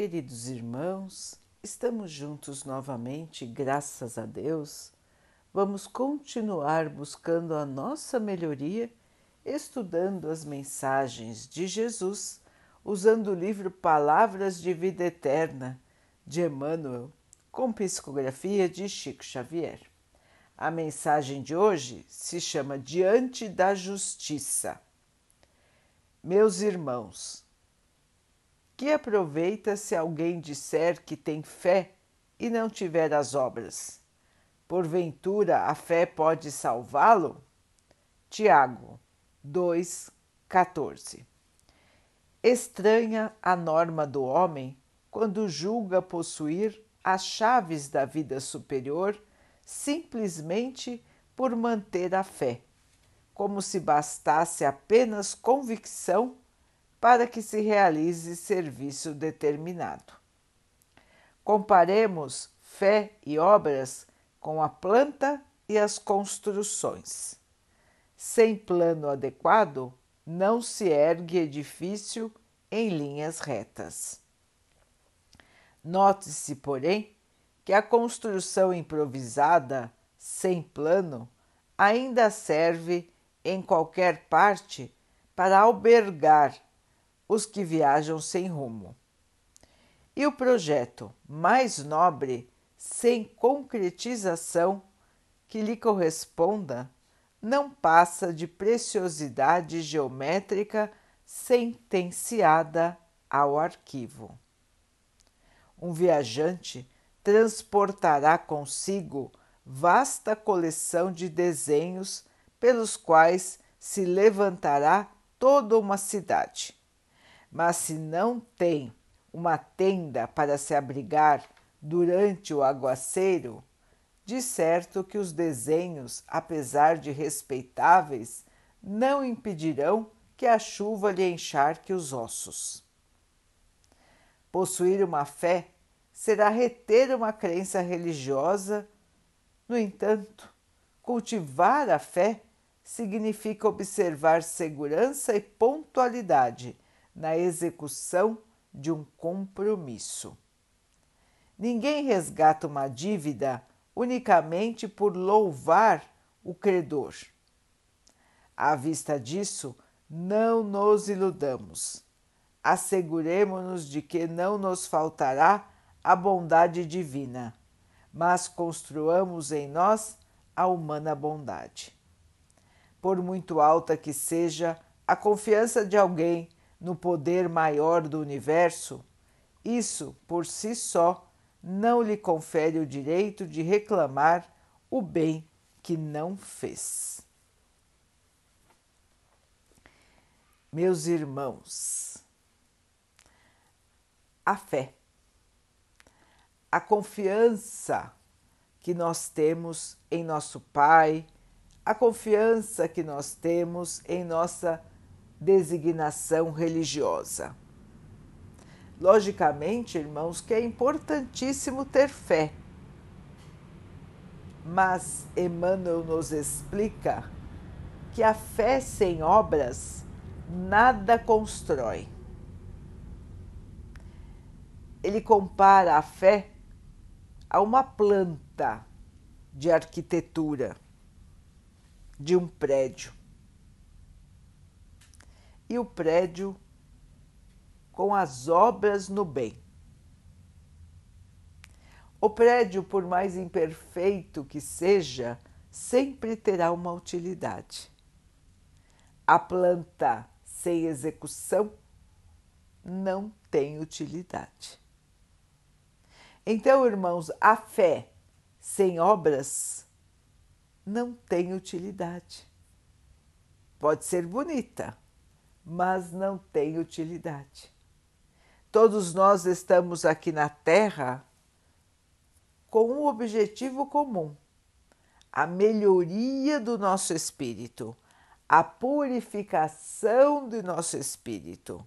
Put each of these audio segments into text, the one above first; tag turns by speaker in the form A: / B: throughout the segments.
A: Queridos irmãos, estamos juntos novamente, graças a Deus. Vamos continuar buscando a nossa melhoria, estudando as mensagens de Jesus, usando o livro Palavras de Vida Eterna de Emmanuel, com psicografia de Chico Xavier. A mensagem de hoje se chama Diante da Justiça. Meus irmãos, que aproveita se alguém disser que tem fé e não tiver as obras? Porventura a fé pode salvá-lo? Tiago 2,14 Estranha a norma do homem quando julga possuir as chaves da vida superior simplesmente por manter a fé, como se bastasse apenas convicção para que se realize serviço determinado. Comparemos fé e obras com a planta e as construções. Sem plano adequado, não se ergue edifício em linhas retas. Note-se, porém, que a construção improvisada, sem plano, ainda serve em qualquer parte para albergar os que viajam sem rumo. E o projeto mais nobre, sem concretização que lhe corresponda, não passa de preciosidade geométrica sentenciada ao arquivo. Um viajante transportará consigo vasta coleção de desenhos pelos quais se levantará toda uma cidade mas se não tem uma tenda para se abrigar durante o aguaceiro, de certo que os desenhos, apesar de respeitáveis, não impedirão que a chuva lhe encharque os ossos. Possuir uma fé será reter uma crença religiosa. No entanto, cultivar a fé significa observar segurança e pontualidade na execução de um compromisso. Ninguém resgata uma dívida unicamente por louvar o credor. À vista disso, não nos iludamos. Asseguremos-nos de que não nos faltará a bondade divina, mas construamos em nós a humana bondade. Por muito alta que seja a confiança de alguém no poder maior do universo, isso por si só não lhe confere o direito de reclamar o bem que não fez. Meus irmãos, a fé, a confiança que nós temos em nosso Pai, a confiança que nós temos em nossa designação religiosa. Logicamente, irmãos, que é importantíssimo ter fé. Mas Emmanuel nos explica que a fé sem obras nada constrói. Ele compara a fé a uma planta de arquitetura de um prédio e o prédio com as obras no bem. O prédio, por mais imperfeito que seja, sempre terá uma utilidade. A planta sem execução não tem utilidade. Então, irmãos, a fé sem obras não tem utilidade. Pode ser bonita, mas não tem utilidade. Todos nós estamos aqui na Terra com um objetivo comum: a melhoria do nosso espírito, a purificação do nosso espírito.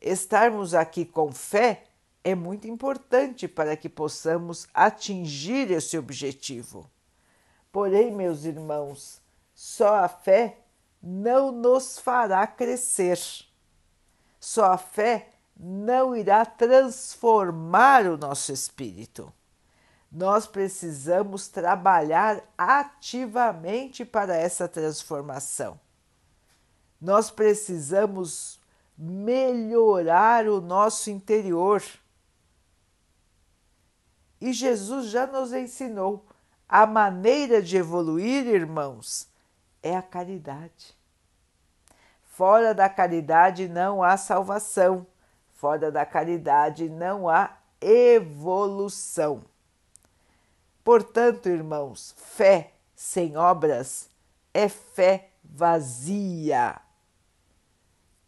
A: Estarmos aqui com fé é muito importante para que possamos atingir esse objetivo. Porém, meus irmãos, só a fé não nos fará crescer. Só fé não irá transformar o nosso espírito. Nós precisamos trabalhar ativamente para essa transformação. Nós precisamos melhorar o nosso interior. E Jesus já nos ensinou a maneira de evoluir, irmãos, é a caridade. Fora da caridade não há salvação, fora da caridade não há evolução. Portanto, irmãos, fé sem obras é fé vazia.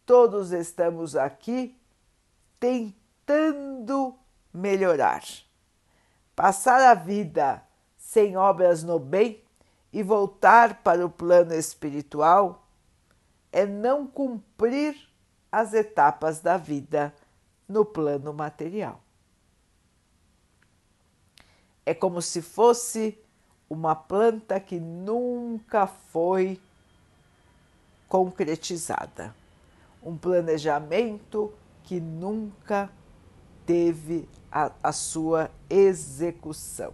A: Todos estamos aqui tentando melhorar. Passar a vida sem obras no bem e voltar para o plano espiritual é não cumprir as etapas da vida no plano material. É como se fosse uma planta que nunca foi concretizada, um planejamento que nunca teve a, a sua execução.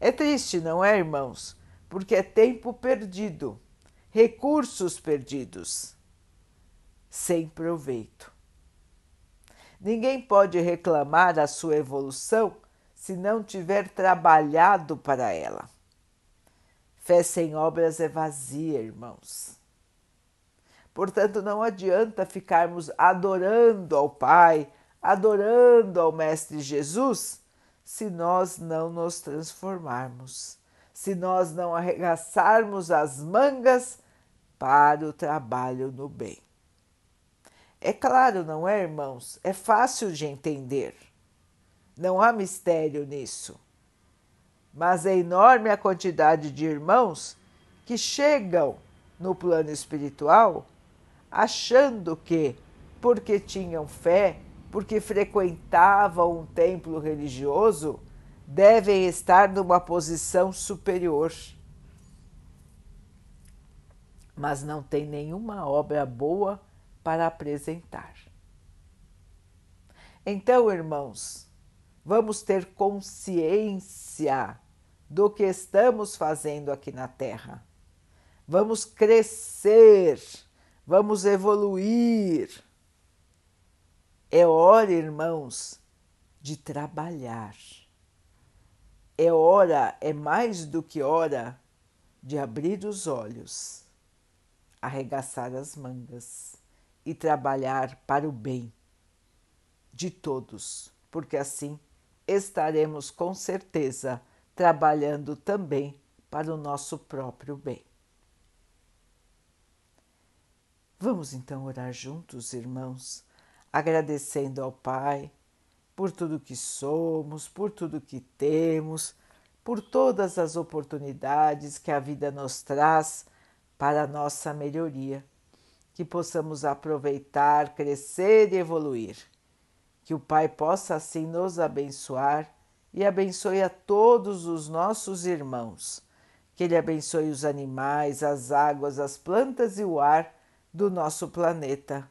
A: É triste, não é, irmãos? Porque é tempo perdido, recursos perdidos, sem proveito. Ninguém pode reclamar a sua evolução se não tiver trabalhado para ela. Fé sem obras é vazia, irmãos. Portanto, não adianta ficarmos adorando ao Pai, adorando ao Mestre Jesus se nós não nos transformarmos, se nós não arregaçarmos as mangas para o trabalho no bem. É claro, não é, irmãos? É fácil de entender. Não há mistério nisso. Mas é enorme a quantidade de irmãos que chegam no plano espiritual achando que, porque tinham fé, porque frequentavam um templo religioso, devem estar numa posição superior. Mas não tem nenhuma obra boa para apresentar. Então, irmãos, vamos ter consciência do que estamos fazendo aqui na Terra. Vamos crescer, vamos evoluir é hora, irmãos, de trabalhar. É hora, é mais do que hora de abrir os olhos, arregaçar as mangas e trabalhar para o bem de todos, porque assim estaremos com certeza trabalhando também para o nosso próprio bem. Vamos então orar juntos, irmãos agradecendo ao Pai por tudo que somos, por tudo que temos, por todas as oportunidades que a vida nos traz para a nossa melhoria, que possamos aproveitar, crescer e evoluir. Que o Pai possa assim nos abençoar e abençoe a todos os nossos irmãos. Que Ele abençoe os animais, as águas, as plantas e o ar do nosso planeta